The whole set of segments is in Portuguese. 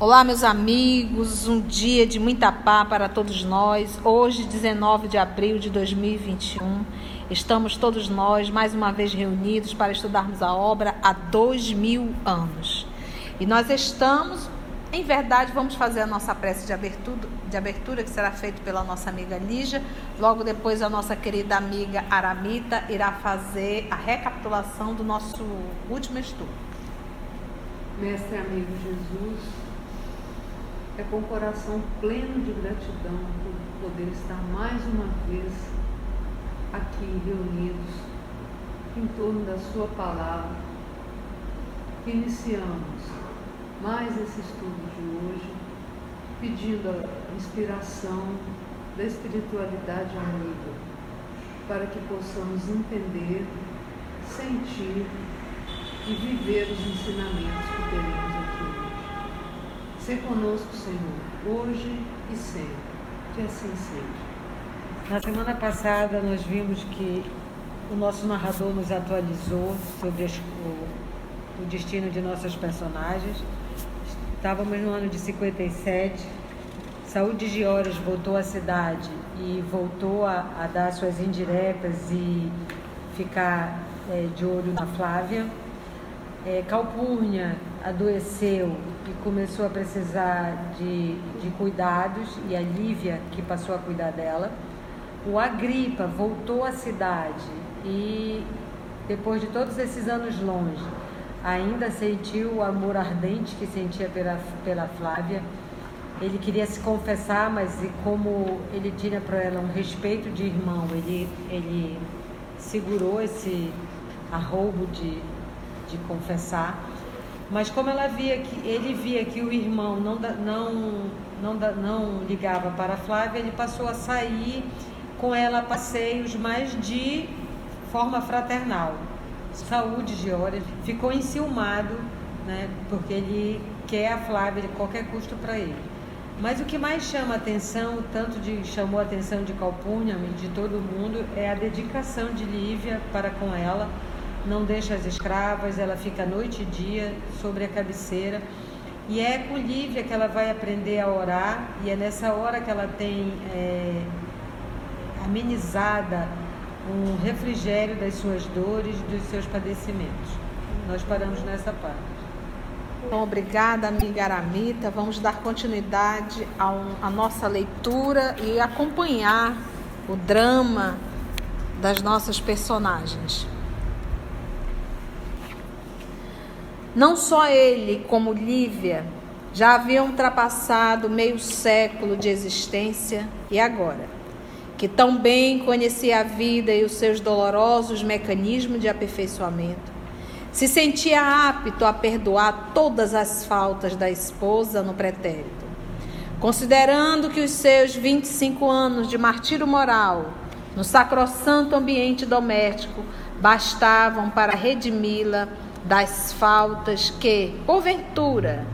Olá, meus amigos, um dia de muita paz para todos nós. Hoje, 19 de abril de 2021, estamos todos nós mais uma vez reunidos para estudarmos a obra há dois mil anos. E nós estamos, em verdade, vamos fazer a nossa prece de abertura, de abertura que será feita pela nossa amiga Lígia. Logo depois, a nossa querida amiga Aramita irá fazer a recapitulação do nosso último estudo. Mestre amigo Jesus, é com coração pleno de gratidão por poder estar mais uma vez aqui reunidos em torno da Sua palavra. Iniciamos mais esse estudo de hoje, pedindo a inspiração da espiritualidade amiga, para que possamos entender, sentir e viver os ensinamentos que teremos aqui Ser conosco, Senhor, hoje e sempre. Que assim seja. Na semana passada, nós vimos que o nosso narrador nos atualizou sobre o destino de nossas personagens. Estávamos no ano de 57. Saúde de voltou à cidade e voltou a, a dar suas indiretas e ficar é, de olho na Flávia. É, Calpurnia adoeceu e começou a precisar de, de cuidados, e a Lívia que passou a cuidar dela. O Agripa voltou à cidade e, depois de todos esses anos longe, ainda sentiu o amor ardente que sentia pela, pela Flávia. Ele queria se confessar, mas como ele tinha para ela um respeito de irmão, ele, ele segurou esse arrobo de, de confessar. Mas como ela via que ele via que o irmão não não não não ligava para a Flávia, ele passou a sair com ela a passeios mais de forma fraternal. Saúde de horas ficou enciumado, né? Porque ele quer a Flávia de qualquer custo para ele. Mas o que mais chama atenção, tanto de chamou a atenção de Calpurnia e de todo mundo, é a dedicação de Lívia para com ela não deixa as escravas, ela fica noite e dia sobre a cabeceira. E é com Lívia que ela vai aprender a orar, e é nessa hora que ela tem é, amenizada um refrigério das suas dores, dos seus padecimentos. Nós paramos nessa parte. Bom, obrigada, amiga Aramita. Vamos dar continuidade à nossa leitura e acompanhar o drama das nossas personagens. Não só ele, como Lívia, já haviam ultrapassado meio século de existência e agora, que tão bem conhecia a vida e os seus dolorosos mecanismos de aperfeiçoamento, se sentia apto a perdoar todas as faltas da esposa no pretérito. Considerando que os seus 25 anos de martírio moral no sacrossanto ambiente doméstico bastavam para redimi-la das faltas que, porventura,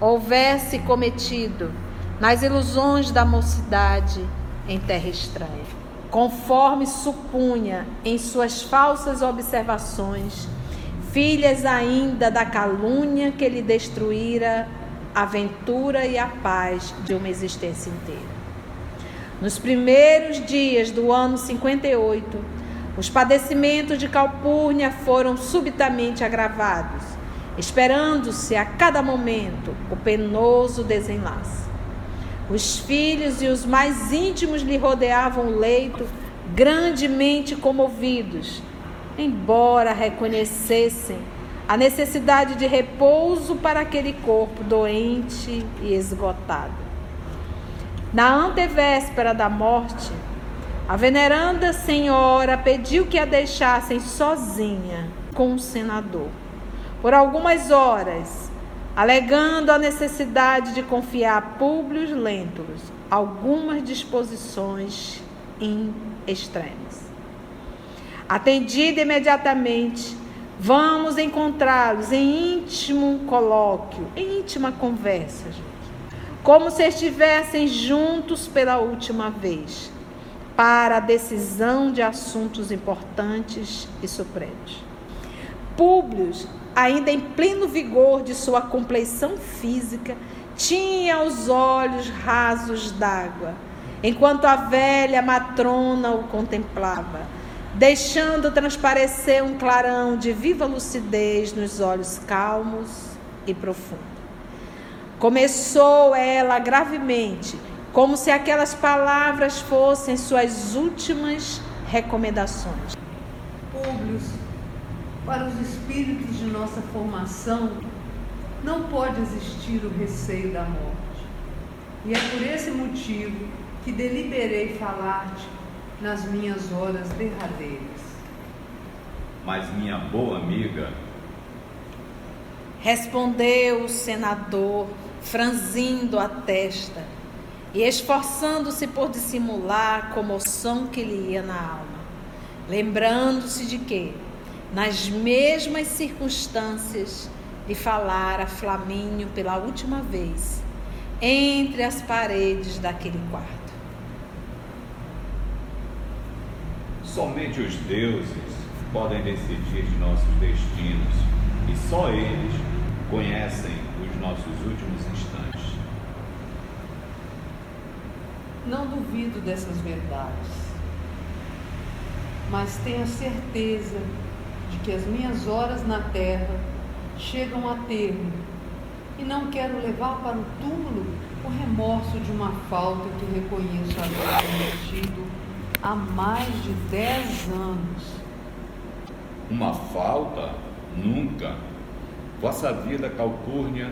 houvesse cometido nas ilusões da mocidade em terra estranha, conforme supunha em suas falsas observações, filhas ainda da calúnia que lhe destruíra a ventura e a paz de uma existência inteira. Nos primeiros dias do ano 58, os padecimentos de Calpurnia foram subitamente agravados, esperando-se a cada momento o penoso desenlace. Os filhos e os mais íntimos lhe rodeavam o leito, grandemente comovidos, embora reconhecessem a necessidade de repouso para aquele corpo doente e esgotado. Na antevéspera da morte, a veneranda senhora pediu que a deixassem sozinha com o senador por algumas horas, alegando a necessidade de confiar a Públio Lentulus algumas disposições extremas. Atendida imediatamente, vamos encontrá-los em íntimo colóquio, em íntima conversa, como se estivessem juntos pela última vez, para a decisão de assuntos importantes e supremos. Públio, ainda em pleno vigor de sua compleição física, tinha os olhos rasos d'água, enquanto a velha matrona o contemplava, deixando transparecer um clarão de viva lucidez nos olhos calmos e profundos. Começou ela gravemente, como se aquelas palavras fossem suas últimas recomendações. Públios, para os espíritos de nossa formação, não pode existir o receio da morte. E é por esse motivo que deliberei falar-te nas minhas horas derradeiras. Mas minha boa amiga, respondeu o senador, franzindo a testa e esforçando-se por dissimular a comoção que lhe ia na alma, lembrando-se de que, nas mesmas circunstâncias, de falar a Flamínio pela última vez, entre as paredes daquele quarto. Somente os deuses podem decidir de nossos destinos. E só eles conhecem os nossos últimos instantes. Não duvido dessas verdades, mas tenho certeza de que as minhas horas na terra chegam a termo. E não quero levar para o túmulo o remorso de uma falta que reconheço haver cometido há mais de dez anos. Uma falta? Nunca. Vossa vida calpurnia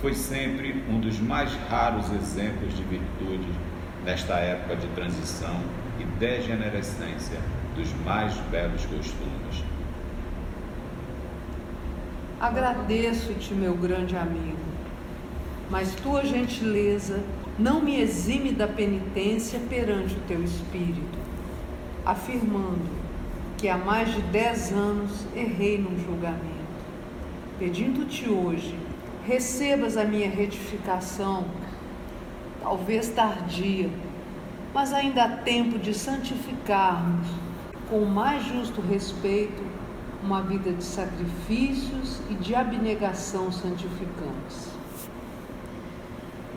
foi sempre um dos mais raros exemplos de virtude nesta época de transição e degenerescência dos mais belos costumes. Agradeço-te, meu grande amigo, mas tua gentileza não me exime da penitência perante o teu espírito, afirmando que há mais de dez anos errei num julgamento. Pedindo-te hoje, recebas a minha retificação, talvez tardia, mas ainda há tempo de santificarmos com o mais justo respeito uma vida de sacrifícios e de abnegação santificantes.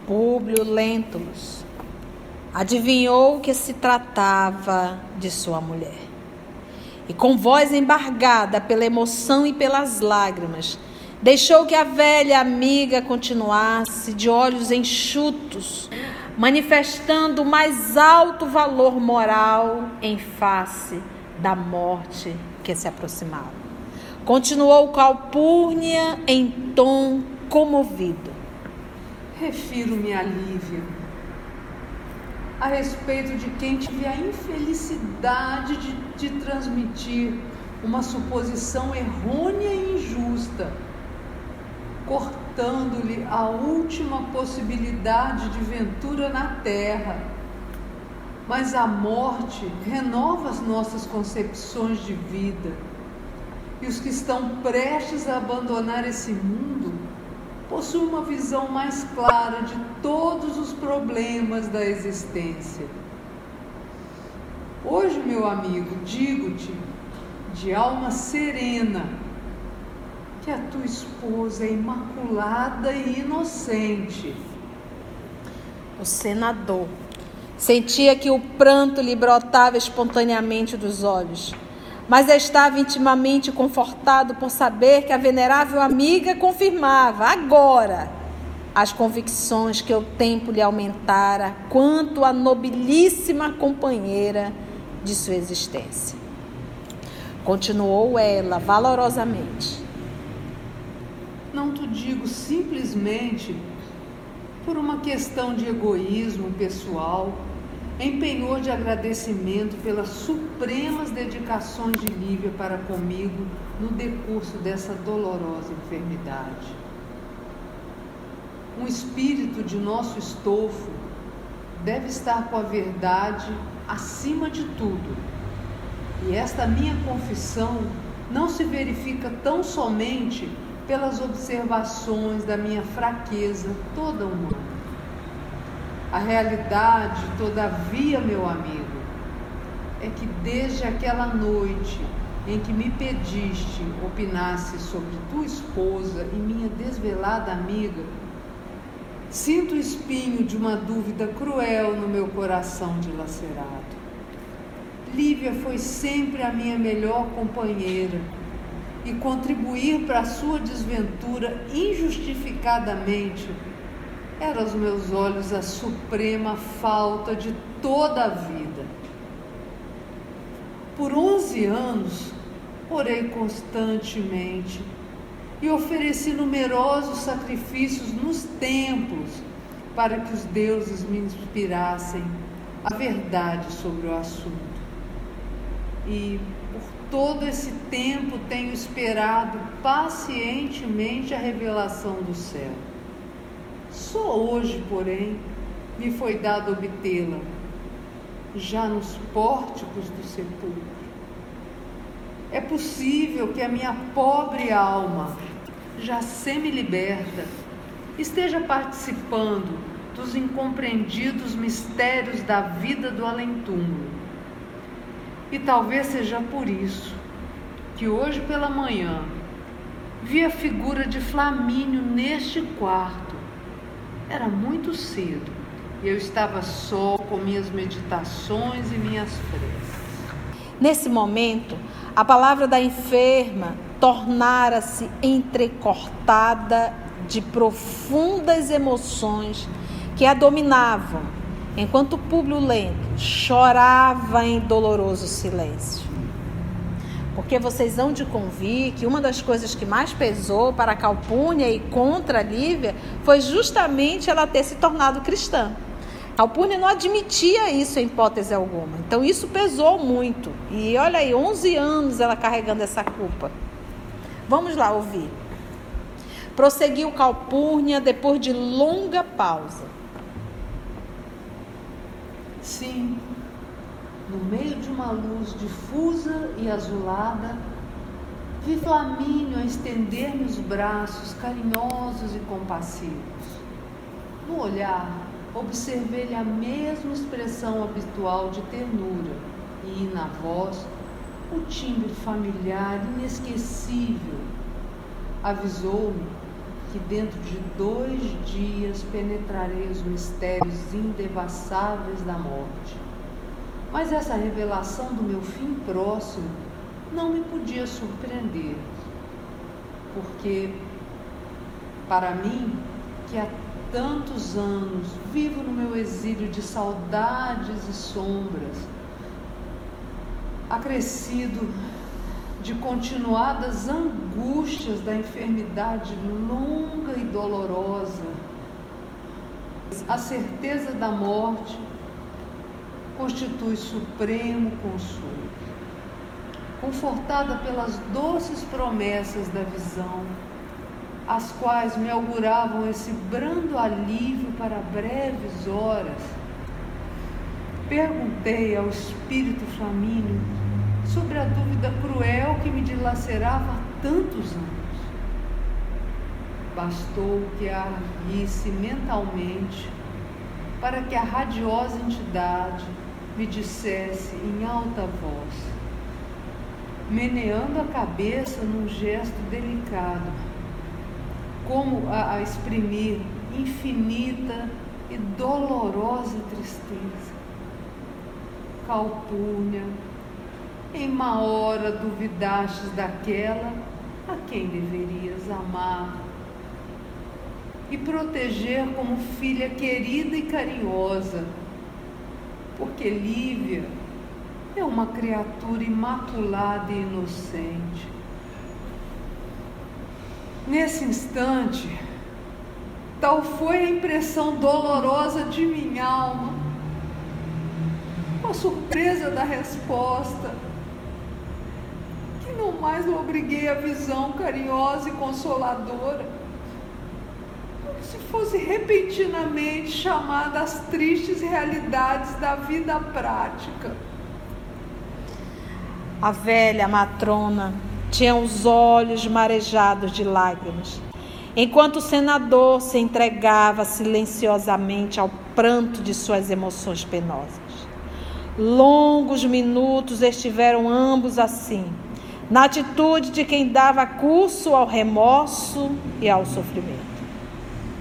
Públio Lentulus adivinhou que se tratava de sua mulher. E com voz embargada pela emoção e pelas lágrimas, deixou que a velha amiga continuasse de olhos enxutos, manifestando o mais alto valor moral em face da morte que se aproximava. Continuou Calpurnia em tom comovido. Refiro-me a Lívia, a respeito de quem tive a infelicidade de, de transmitir uma suposição errônea e injusta, cortando-lhe a última possibilidade de ventura na terra. Mas a morte renova as nossas concepções de vida e os que estão prestes a abandonar esse mundo possuem uma visão mais clara de todos os problemas da existência. Hoje, meu amigo, digo-te, de alma serena, que a tua esposa é imaculada e inocente. O senador sentia que o pranto lhe brotava espontaneamente dos olhos mas estava intimamente confortado por saber que a venerável amiga confirmava agora as convicções que o tempo lhe aumentara quanto à nobilíssima companheira de sua existência. Continuou ela valorosamente. Não te digo simplesmente por uma questão de egoísmo pessoal em penhor de agradecimento pelas supremas dedicações de Lívia para comigo no decurso dessa dolorosa enfermidade. Um espírito de nosso estofo deve estar com a verdade acima de tudo. E esta minha confissão não se verifica tão somente pelas observações da minha fraqueza toda humana A realidade, todavia, meu amigo, é que desde aquela noite em que me pediste opinasse sobre tua esposa e minha desvelada amiga, sinto o espinho de uma dúvida cruel no meu coração dilacerado. Lívia foi sempre a minha melhor companheira e contribuir para a sua desventura injustificadamente era aos meus olhos a suprema falta de toda a vida. Por 11 anos, orei constantemente e ofereci numerosos sacrifícios nos templos para que os deuses me inspirassem a verdade sobre o assunto. E por todo esse tempo tenho esperado pacientemente a revelação do céu. Só hoje, porém, me foi dado obtê-la já nos pórticos do sepulcro. É possível que a minha pobre alma, já semi-liberta, esteja participando dos incompreendidos mistérios da vida do além-túmulo. E talvez seja por isso que hoje pela manhã vi a figura de Flamínio neste quarto. Era muito cedo e eu estava só com minhas meditações e minhas preces. Nesse momento, a palavra da enferma tornara-se entrecortada de profundas emoções que a dominavam, enquanto Públio Lento chorava em doloroso silêncio. Porque vocês hão de convir que uma das coisas que mais pesou para Calpurnia e contra Lívia foi justamente ela ter se tornado cristã. Alpurnia não admitia isso em hipótese alguma. Então isso pesou muito. E olha aí, 11 anos ela carregando essa culpa. Vamos lá ouvir. Prosseguiu Calpurnia depois de longa pausa. Sim, no meio de uma luz difusa e azulada, vi Flamínio a estender-me os braços carinhosos e compassivos. No olhar, observei-lhe a mesma expressão habitual de ternura e, na voz, o timbre familiar inesquecível. Avisou-me que dentro de dois dias penetrarei os mistérios indevassáveis da morte. Mas essa revelação do meu fim próximo não me podia surpreender, porque, para mim, que a tantos anos, vivo no meu exílio de saudades e sombras, acrescido de continuadas angústias da enfermidade longa e dolorosa, a certeza da morte constitui supremo consolo. Confortada pelas doces promessas da visão, as quais me auguravam esse brando alívio para breves horas, perguntei ao espírito flamíneo sobre a dúvida cruel que me dilacerava há tantos anos. Bastou que a arguisse mentalmente para que a radiosa entidade me dissesse em alta voz, meneando a cabeça num gesto delicado como a, a exprimir infinita e dolorosa tristeza. Calpurnia, em uma hora duvidastes daquela a quem deverias amar e proteger como filha querida e carinhosa, porque Lívia é uma criatura imaculada e inocente. Nesse instante, tal foi a impressão dolorosa de minha alma, a surpresa da resposta, que não mais obriguei à visão carinhosa e consoladora, se fosse repentinamente chamada às tristes realidades da vida prática. A velha matrona tinha os olhos marejados de lágrimas, enquanto o senador se entregava silenciosamente ao pranto de suas emoções penosas. Longos minutos estiveram ambos assim, na atitude de quem dava curso ao remorso e ao sofrimento.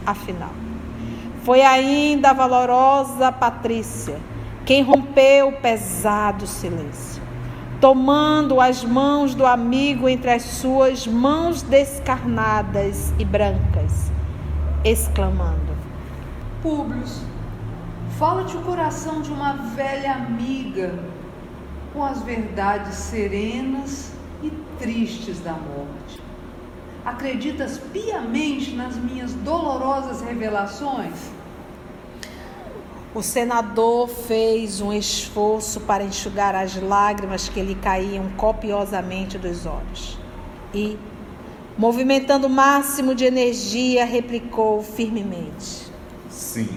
Afinal, foi ainda a valorosa Patrícia quem rompeu o pesado silêncio, tomando as mãos do amigo entre as suas mãos descarnadas e brancas, exclamando: Públio, fala-te o coração de uma velha amiga com as verdades serenas e tristes da morte. Acreditas piamente nas minhas dolorosas revelações? O senador fez um esforço para enxugar as lágrimas que lhe caíam copiosamente dos olhos e, movimentando o máximo de energia, replicou firmemente: Sim,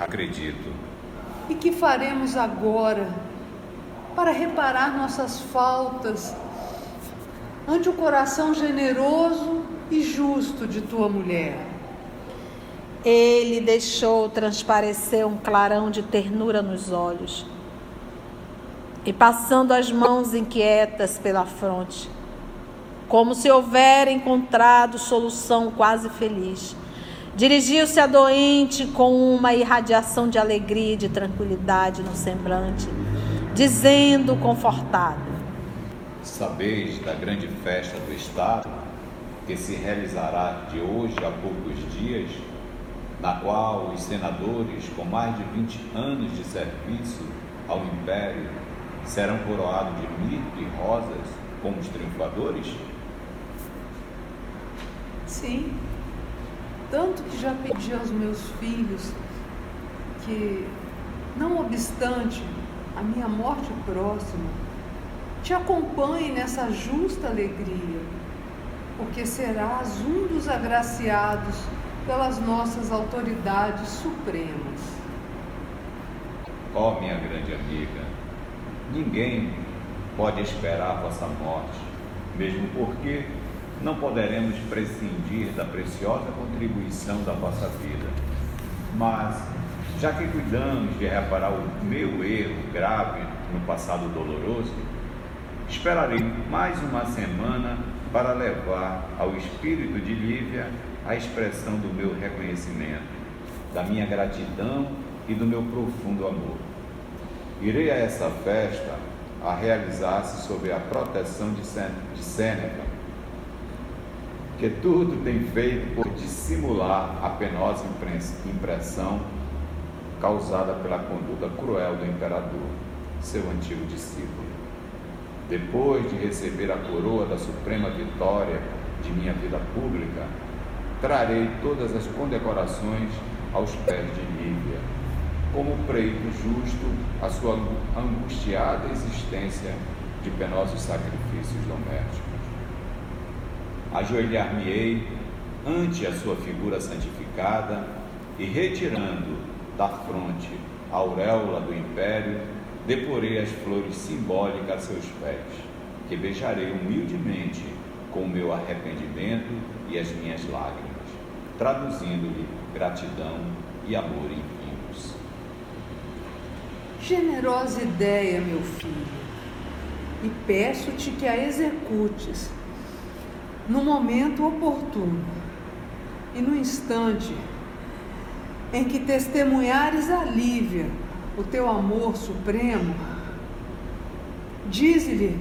acredito. E que faremos agora para reparar nossas faltas ante o coração generoso e justo de tua mulher. Ele deixou transparecer um clarão de ternura nos olhos e, passando as mãos inquietas pela fronte, como se houvera encontrado solução quase feliz, dirigiu-se à doente com uma irradiação de alegria e de tranquilidade no semblante, dizendo confortado: Sabeis da grande festa do Estado, que se realizará de hoje a poucos dias, na qual os senadores com mais de 20 anos de serviço ao Império serão coroados de mirto e rosas como os triunfadores? Sim, tanto que já pedi aos meus filhos que, não obstante a minha morte próxima, te acompanhe nessa justa alegria, porque serás um dos agraciados pelas nossas autoridades supremas. Ó oh, minha grande amiga, ninguém pode esperar a vossa morte, mesmo porque não poderemos prescindir da preciosa contribuição da vossa vida. Mas, já que cuidamos de reparar o meu erro grave no passado doloroso, Esperarei mais uma semana para levar ao espírito de Lívia a expressão do meu reconhecimento, da minha gratidão e do meu profundo amor. Irei a essa festa a realizar-se sob a proteção de Sêneca, que tudo tem feito por dissimular a penosa impressão causada pela conduta cruel do imperador, seu antigo discípulo. Depois de receber a coroa da suprema vitória de minha vida pública, trarei todas as condecorações aos pés de Lívia, como preito justo à sua angustiada existência de penosos sacrifícios domésticos. Ajoelhar-me-ei ante a sua figura santificada e retirando da fronte a auréola do império, deporei as flores simbólicas a seus pés, que beijarei humildemente com o meu arrependimento e as minhas lágrimas, traduzindo-lhe gratidão e amor infinitos. Generosa ideia, meu filho, e peço-te que a executes no momento oportuno e no instante em que testemunhares a Lívia o teu amor supremo, dize-lhe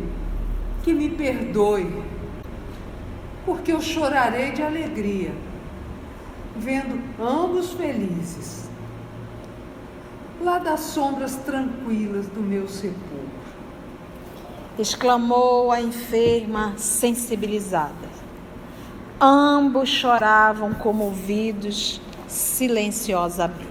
que me perdoe, porque eu chorarei de alegria, vendo ambos felizes, lá das sombras tranquilas do meu sepulcro. Exclamou a enferma sensibilizada. Ambos choravam comovidos silenciosamente.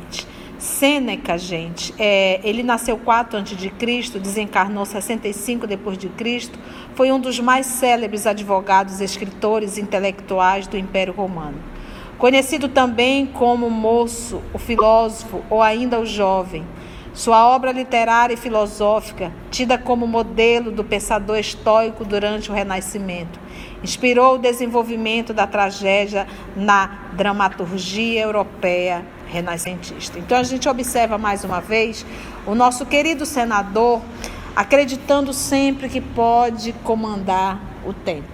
Sêneca, gente, é, ele nasceu 4 a.C., desencarnou 65 depois de Cristo, foi um dos mais célebres advogados, escritores intelectuais do Império Romano. Conhecido também como moço, o filósofo ou ainda o jovem, sua obra literária e filosófica, tida como modelo do pensador estoico durante o Renascimento, inspirou o desenvolvimento da tragédia na dramaturgia europeia renascentista. Então a gente observa mais uma vez o nosso querido senador acreditando sempre que pode comandar o tempo.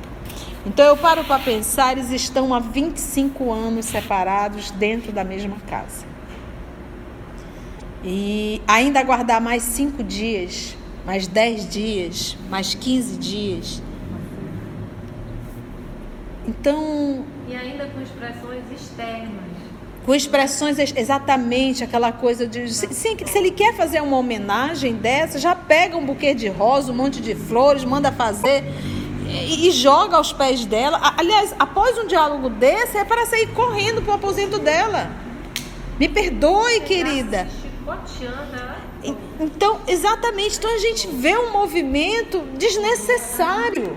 Então eu paro para pensar, eles estão há 25 anos separados dentro da mesma casa. E ainda aguardar mais cinco dias, mais 10 dias, mais 15 dias. Então. E ainda com expressões externas com expressões exatamente aquela coisa de se, se, ele quer fazer uma homenagem dessa, já pega um buquê de rosa, um monte de flores, manda fazer e, e joga aos pés dela. Aliás, após um diálogo desse, é para sair correndo para o aposento dela. Me perdoe, querida. Então, exatamente. Então a gente vê um movimento desnecessário.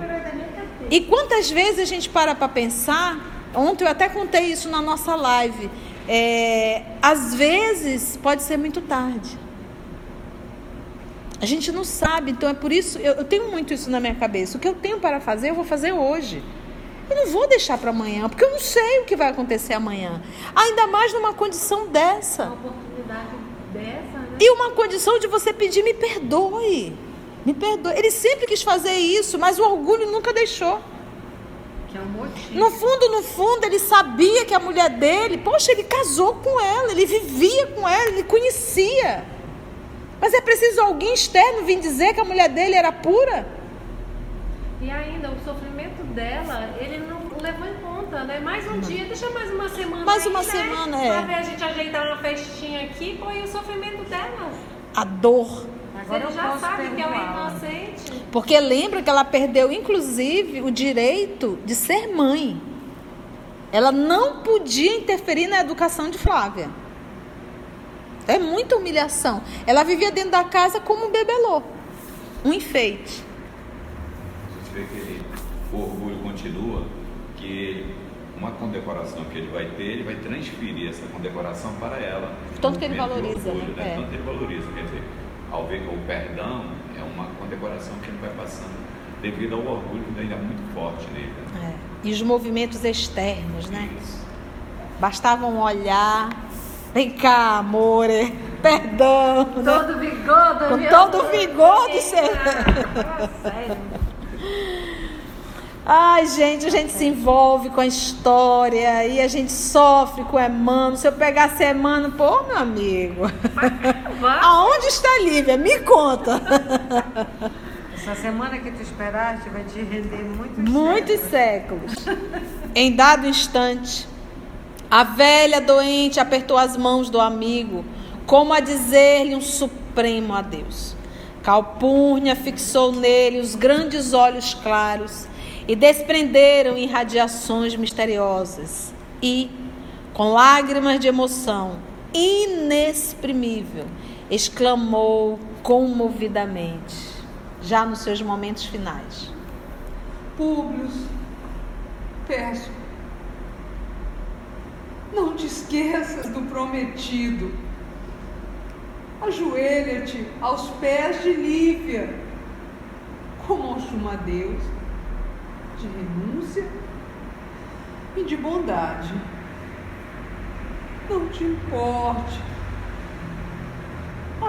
E quantas vezes a gente para para pensar? Ontem eu até contei isso na nossa live é, às vezes pode ser muito tarde. A gente não sabe, então é por isso, eu, eu tenho muito isso na minha cabeça. O que eu tenho para fazer, eu vou fazer hoje. Eu não vou deixar para amanhã, porque eu não sei o que vai acontecer amanhã. Ainda mais numa condição dessa. Uma oportunidade dessa, né? E uma condição de você pedir, me perdoe. Me perdoe. Ele sempre quis fazer isso, mas o orgulho nunca deixou. Que é um motivo. No fundo, no fundo, ele sabia que a mulher dele, poxa, ele casou com ela, ele vivia com ela, ele conhecia. Mas é preciso alguém externo vir dizer que a mulher dele era pura? E ainda, o sofrimento dela, ele não levou em conta, né? Mais um dia, deixa mais uma semana. Mais aí, uma né? semana, é. Pra ver a gente ajeitar uma festinha aqui, pô, e o sofrimento dela. A dor Agora ele já sabe que ela é inocente. Porque lembra que ela perdeu, inclusive, o direito de ser mãe. Ela não podia interferir na educação de Flávia. É muita humilhação. Ela vivia dentro da casa como um bebelô. Um enfeite. Você vê que ele, o orgulho continua, que uma condecoração que ele vai ter, ele vai transferir essa condecoração para ela. Tanto que ele valoriza, orgulho, né? né? É. Tanto ele valoriza. Quer dizer, ao ver que o perdão é uma condecoração que ele vai passando devido ao orgulho que ainda é muito forte nele. É. E os movimentos externos, né? Isso. Bastava um olhar. Vem cá, amore. Perdão. né? Todo vigor do Com todo vigor do ser. Ai, gente, a gente se envolve com a história e a gente sofre com Emmanuel. Se eu pegasse Emmanuel, pô, meu amigo. Aonde está a Lívia? Me conta. Essa semana que tu esperaste vai te render muitos Muitos séculos. séculos. Em dado instante, a velha doente apertou as mãos do amigo, como a dizer-lhe um supremo adeus. Calpurnia fixou nele os grandes olhos claros e desprenderam irradiações misteriosas. E, com lágrimas de emoção inexprimível, exclamou comovidamente, já nos seus momentos finais. Públios, peço, não te esqueças do prometido. Ajoelha-te aos pés de Lívia, como chuma Deus, de renúncia e de bondade. Não te importe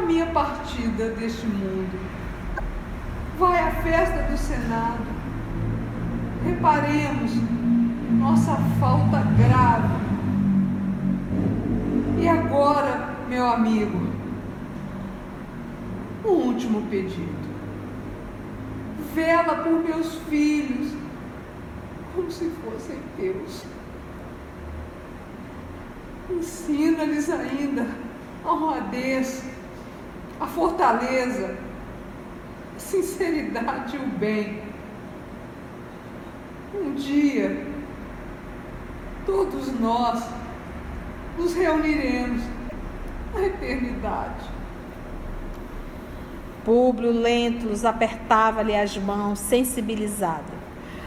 a minha partida deste mundo. Vai à festa do Senado. Reparemos nossa falta grave. E agora, meu amigo, um último pedido. Vela por meus filhos, como se fossem teus. Ensina-lhes ainda a honradez, a fortaleza, a sinceridade e o bem. Um dia, todos nós nos reuniremos na eternidade. Públio Lentulus apertava-lhe as mãos, sensibilizado,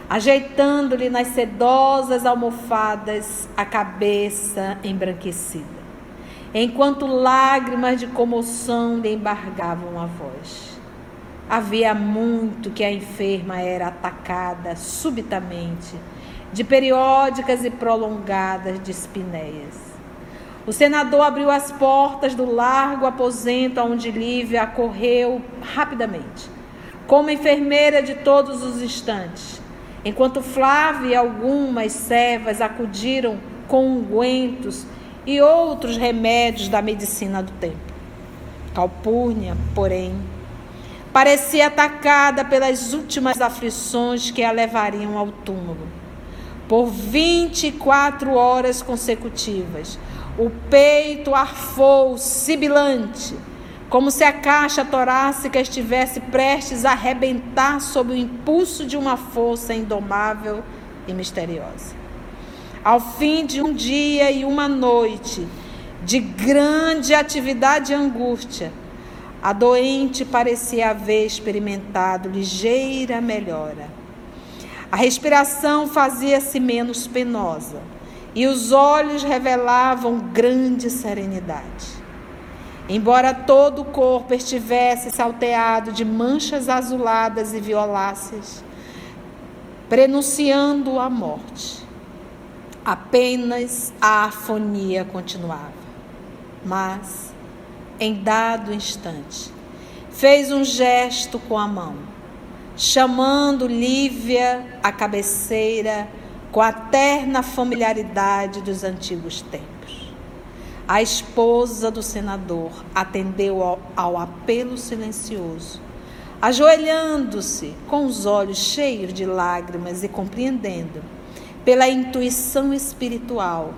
ajeitando-lhe nas sedosas almofadas a cabeça embranquecida, enquanto lágrimas de comoção lhe embargavam a voz. Havia muito que a enferma era atacada subitamente de periódicas e prolongadas dispineias. O senador abriu as portas do largo aposento onde Lívia correu rapidamente, como enfermeira de todos os instantes, enquanto Flávia e algumas servas acudiram com ungüentos e outros remédios da medicina do tempo. Calpurnia, porém, parecia atacada pelas últimas aflições que a levariam ao túmulo. Por 24 horas consecutivas, o peito arfou sibilante, como se a caixa torácica estivesse prestes a arrebentar sob o impulso de uma força indomável e misteriosa. Ao fim de um dia e uma noite de grande atividade e angústia, a doente parecia haver experimentado ligeira melhora. A respiração fazia-se menos penosa e os olhos revelavam grande serenidade. Embora todo o corpo estivesse salteado de manchas azuladas e violáceas, prenunciando a morte, apenas a afonia continuava. Mas, em dado instante, fez um gesto com a mão, chamando Lívia à cabeceira com a terna familiaridade dos antigos tempos. A esposa do senador atendeu ao, ao apelo silencioso, ajoelhando-se com os olhos cheios de lágrimas e compreendendo, pela intuição espiritual,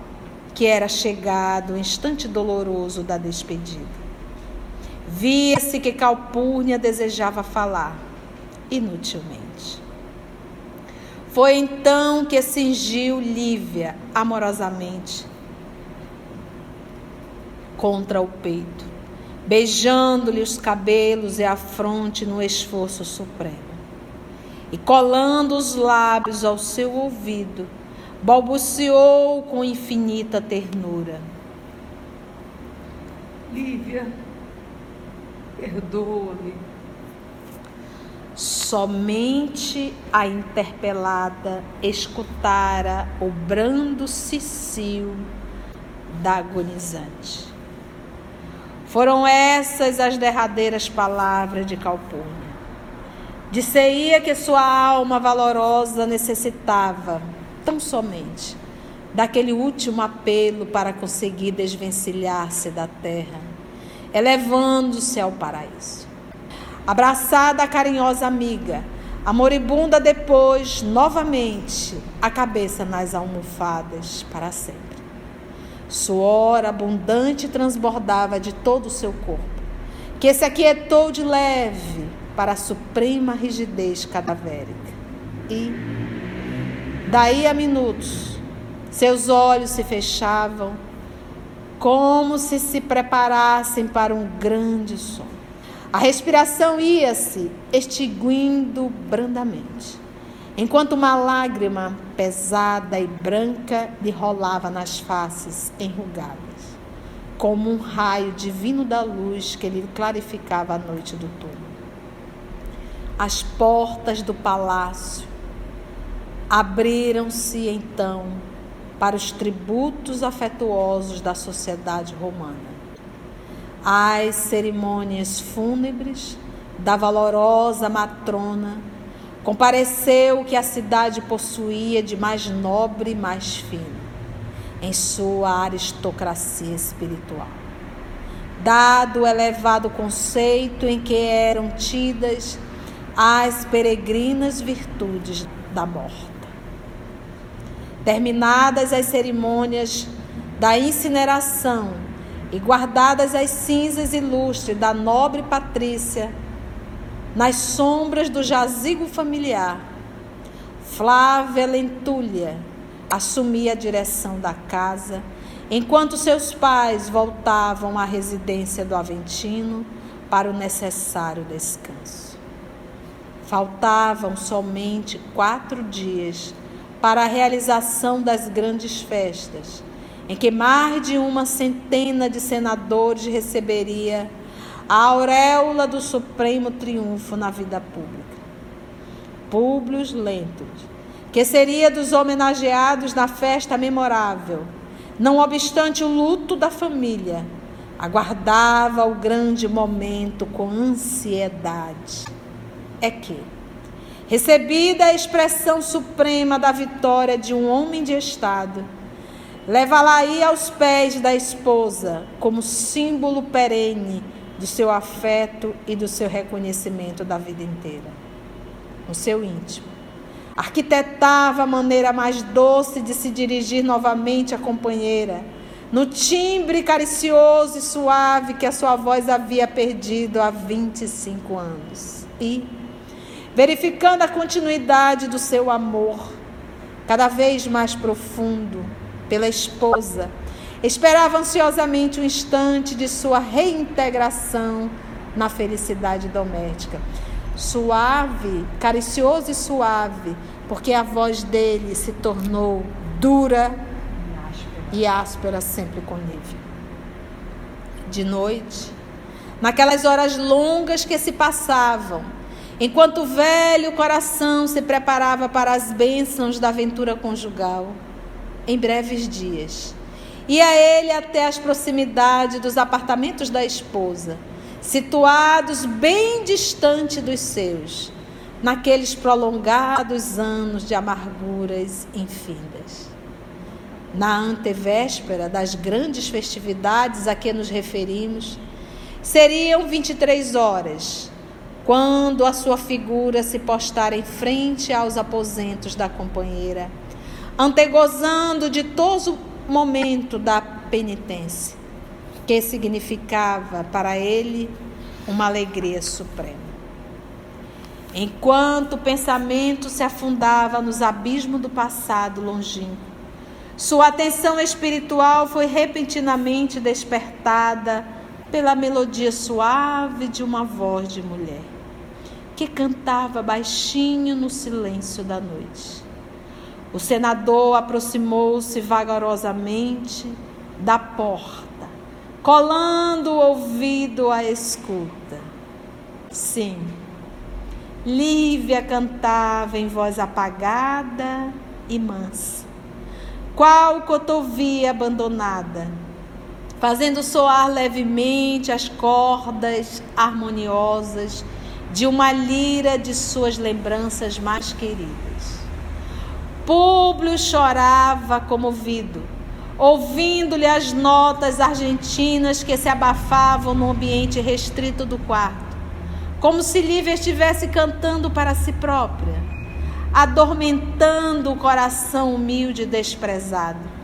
que era chegado o instante doloroso da despedida. Via-se que Calpurnia desejava falar, inutilmente. Foi então que cingiu Lívia amorosamente contra o peito, beijando-lhe os cabelos e a fronte no esforço supremo. E colando os lábios ao seu ouvido, balbuciou com infinita ternura: Lívia, perdoa-me. Somente a interpelada escutara o brando cicio da agonizante. Foram essas as derradeiras palavras de Calpurnia. Disseia que sua alma valorosa necessitava, tão somente, daquele último apelo para conseguir desvencilhar-se da terra, elevando-se ao paraíso abraçada a carinhosa amiga, a moribunda depois, novamente, a cabeça nas almofadas para sempre. Suor abundante transbordava de todo o seu corpo, que se aquietou de leve para a suprema rigidez cadavérica. E, daí a minutos, seus olhos se fechavam, como se se preparassem para um grande sono. A respiração ia-se extinguindo brandamente, enquanto uma lágrima pesada e branca lhe rolava nas faces enrugadas, como um raio divino da luz que lhe clarificava a noite do túmulo. As portas do palácio abriram-se então para os tributos afetuosos da sociedade romana às cerimônias fúnebres da valorosa matrona, compareceu o que a cidade possuía de mais nobre e mais fino em sua aristocracia espiritual. Dado o elevado conceito em que eram tidas as peregrinas virtudes da morta. Terminadas as cerimônias da incineração e guardadas as cinzas ilustres da nobre Patrícia nas sombras do jazigo familiar, Flávia Lentulha assumia a direção da casa, enquanto seus pais voltavam à residência do Aventino para o necessário descanso. Faltavam somente quatro dias para a realização das grandes festas em que mais de uma centena de senadores receberia a auréola do supremo triunfo na vida pública. Públio Lentulus, que seria dos homenageados na festa memorável, não obstante o luto da família, aguardava o grande momento com ansiedade. É que, recebida a expressão suprema da vitória de um homem de Estado, leva-la-aí aos pés da esposa como símbolo perene do seu afeto e do seu reconhecimento da vida inteira, no seu íntimo. Arquitetava a maneira mais doce de se dirigir novamente à companheira, no timbre caricioso e suave que a sua voz havia perdido há 25 anos. E, verificando a continuidade do seu amor, cada vez mais profundo, pela esposa, Esperava ansiosamente o um instante de sua reintegração na felicidade doméstica. Suave, caricioso e suave, porque a voz dele se tornou dura e áspera sempre com nível. De noite, naquelas horas longas que se passavam, enquanto o velho coração se preparava para as bênçãos da aventura conjugal, em breves dias, Ia ele até as proximidades dos apartamentos da esposa, situados bem distante dos seus, naqueles prolongados anos de amarguras infindas. Na antevéspera das grandes festividades a que nos referimos, seriam 23 horas, quando a sua figura se postar em frente aos aposentos da companheira, antegozando de todo momento da penitência, que significava para ele uma alegria suprema. Enquanto o pensamento se afundava nos abismos do passado longínquo, sua atenção espiritual foi repentinamente despertada pela melodia suave de uma voz de mulher, que cantava baixinho no silêncio da noite. O senador aproximou-se vagarosamente da porta, colando o ouvido à escuta. Sim, Lívia cantava em voz apagada e mansa, qual cotovia abandonada, fazendo soar levemente as cordas harmoniosas de uma lira de suas lembranças mais queridas. Públio chorava comovido, ouvindo-lhe as notas argentinas que se abafavam no ambiente restrito do quarto, como se Lívia estivesse cantando para si própria, adormentando o coração humilde e desprezado,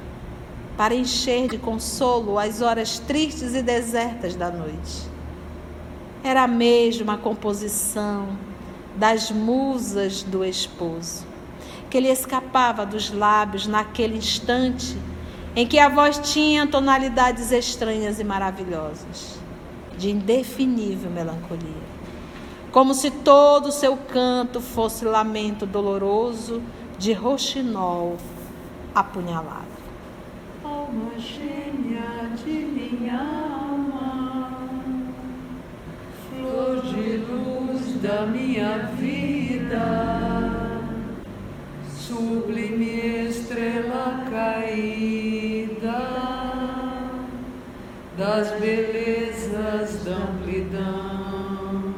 para encher de consolo as horas tristes e desertas da noite. Era a composição das musas do esposo que lhe escapava dos lábios naquele instante em que a voz tinha tonalidades estranhas e maravilhosas, de indefinível melancolia. Como se todo o seu canto fosse lamento doloroso de roxinol apunhalado. Alma gêmea de minha de luz da minha vida sublime estrela caída das belezas da amplidão.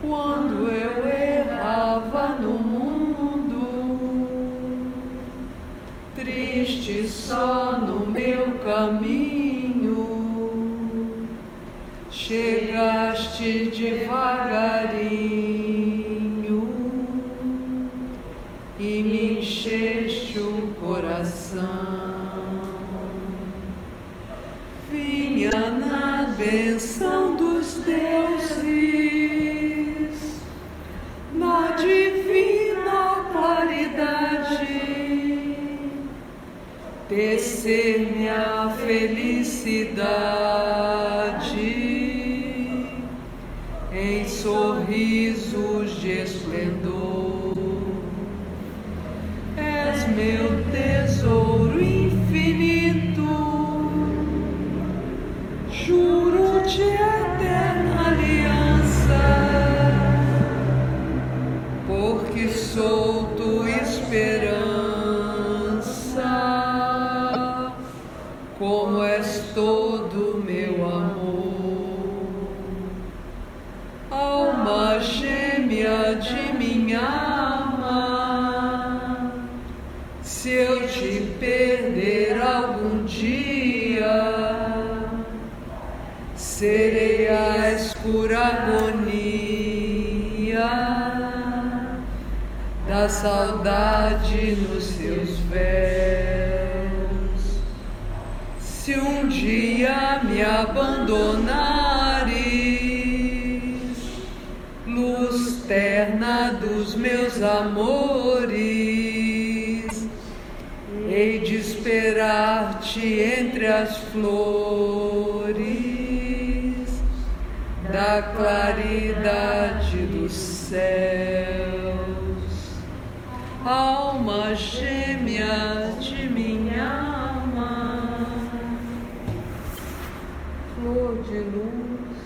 Quando eu errava no mundo, triste só no meu caminho, chegaste devagarinho e me encheste o coração. Vinha na benção dos deuses, na divina claridade, descer minha felicidade saudade nos seus véus. Se um dia me abandonares, luz terna dos meus amores, hei de esperar-te entre as flores da claridade dos céus, alma gêmea de minha alma, flor de luz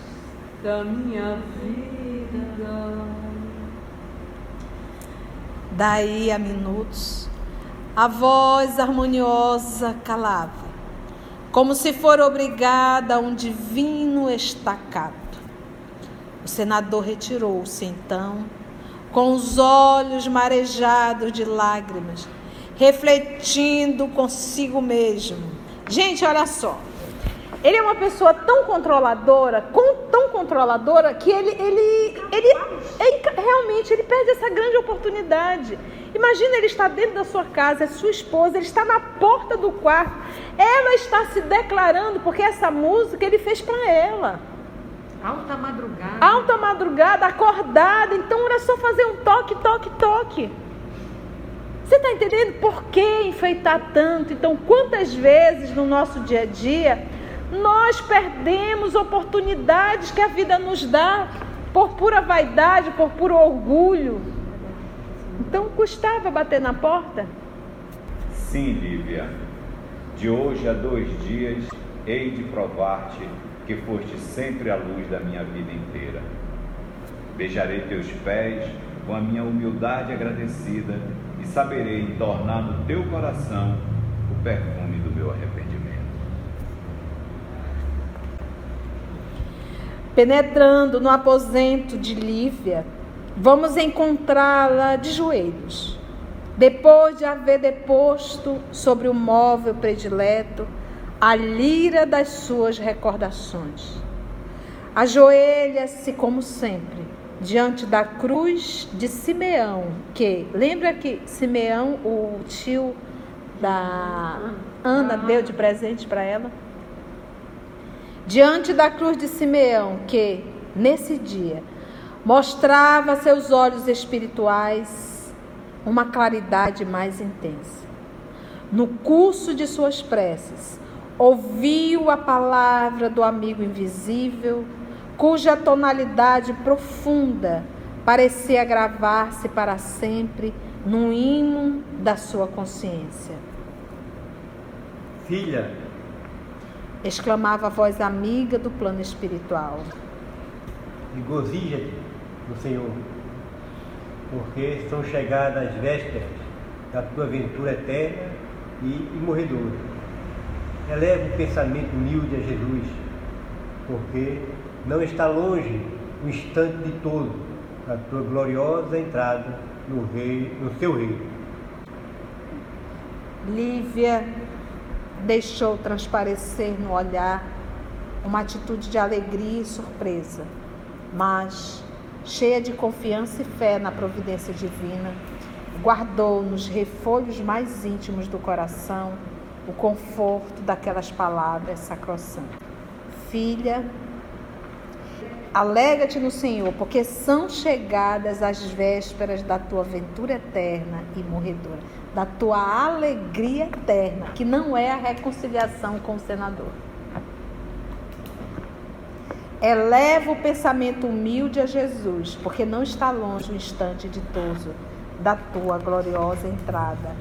da minha vida. Daí a minutos, a voz harmoniosa calava, como se for obrigada a um divino estacato. O senador retirou-se então, com os olhos marejados de lágrimas, refletindo consigo mesmo. Gente, olha só. Ele é uma pessoa tão controladora, tão controladora, que ele, ele, ele, ele realmente ele perde essa grande oportunidade. Imagina ele está dentro da sua casa, é sua esposa, ele está na porta do quarto, ela está se declarando, porque essa música ele fez para ela. Alta madrugada. Alta madrugada, acordada. Então era só fazer um toque, toque, toque. Você está entendendo por que enfeitar tanto? Então, quantas vezes no nosso dia a dia nós perdemos oportunidades que a vida nos dá por pura vaidade, por puro orgulho? Então, custava bater na porta? Sim, Lívia. De hoje a dois dias hei de provar-te que foste sempre a luz da minha vida inteira. Beijarei teus pés com a minha humildade agradecida e saberei tornar no teu coração o perfume do meu arrependimento. Penetrando no aposento de Lívia, vamos encontrá-la de joelhos. Depois de haver deposto sobre o móvel predileto a lira das suas recordações. Ajoelha-se como sempre diante da cruz de Simeão, que lembra que Simeão, o tio da Ana, deu de presente para ela? Diante da cruz de Simeão, que nesse dia mostrava a seus olhos espirituais uma claridade mais intensa. No curso de suas preces, ouviu a palavra do amigo invisível, cuja tonalidade profunda parecia gravar-se para sempre no hino da sua consciência. Filha, exclamava a voz amiga do plano espiritual. Regozija-te no Senhor, porque são chegadas as vésperas da tua aventura eterna e imorredoura Eleva o pensamento humilde a Jesus, porque não está longe o instante de todo a tua gloriosa entrada no, rei, no seu reino. Lívia deixou transparecer no olhar uma atitude de alegria e surpresa, mas cheia de confiança e fé na providência divina, guardou nos refolhos mais íntimos do coração o conforto daquelas palavras sacrossantas. Filha, alega-te no Senhor, porque são chegadas as vésperas da tua aventura eterna e morredora, da tua alegria eterna, que não é a reconciliação com o senador. Eleva o pensamento humilde a Jesus, porque não está longe o instante ditoso da tua gloriosa entrada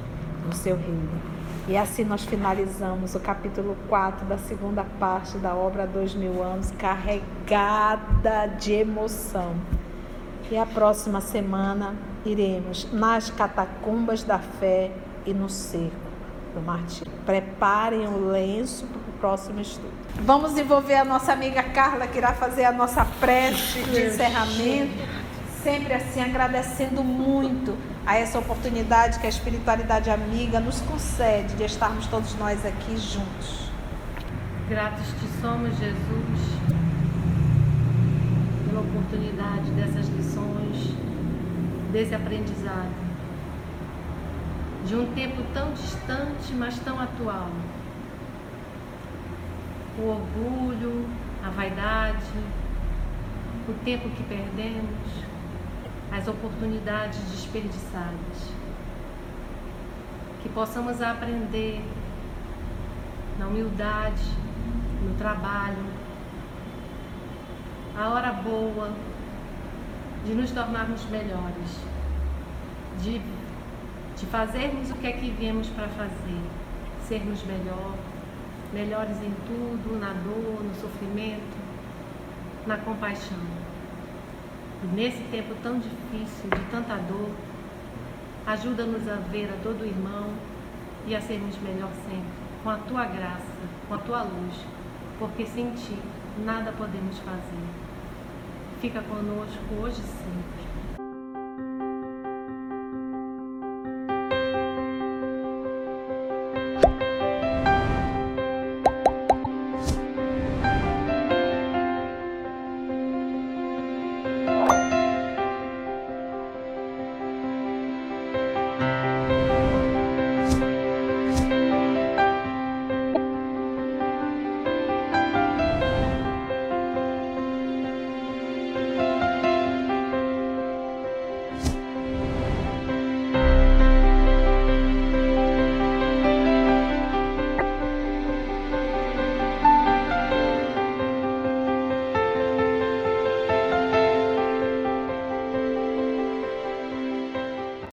no seu reino. E assim nós finalizamos o capítulo 4 da segunda parte da obra Dois Mil Anos, carregada de emoção. E a próxima semana iremos nas catacumbas da fé e no cerco do martírio. Preparem o lenço para o próximo estudo. Vamos envolver a nossa amiga Carla, que irá fazer a nossa prece de encerramento. Sempre assim agradecendo muito a essa oportunidade que a espiritualidade amiga nos concede de estarmos todos nós aqui juntos. Gratos te somos, Jesus, pela oportunidade dessas lições, desse aprendizado, de um tempo tão distante, mas tão atual. O orgulho, a vaidade, o tempo que perdemos, as oportunidades desperdiçadas. Que possamos aprender na humildade, no trabalho, a hora boa de nos tornarmos melhores, de, de fazermos o que é que viemos para fazer, sermos melhor, melhores em tudo, na dor, no sofrimento, na compaixão. E nesse tempo tão difícil, de tanta dor, ajuda-nos a ver a dor do irmão e a sermos melhor sempre, com a tua graça, com a tua luz, porque sem ti nada podemos fazer. Fica conosco hoje e sempre.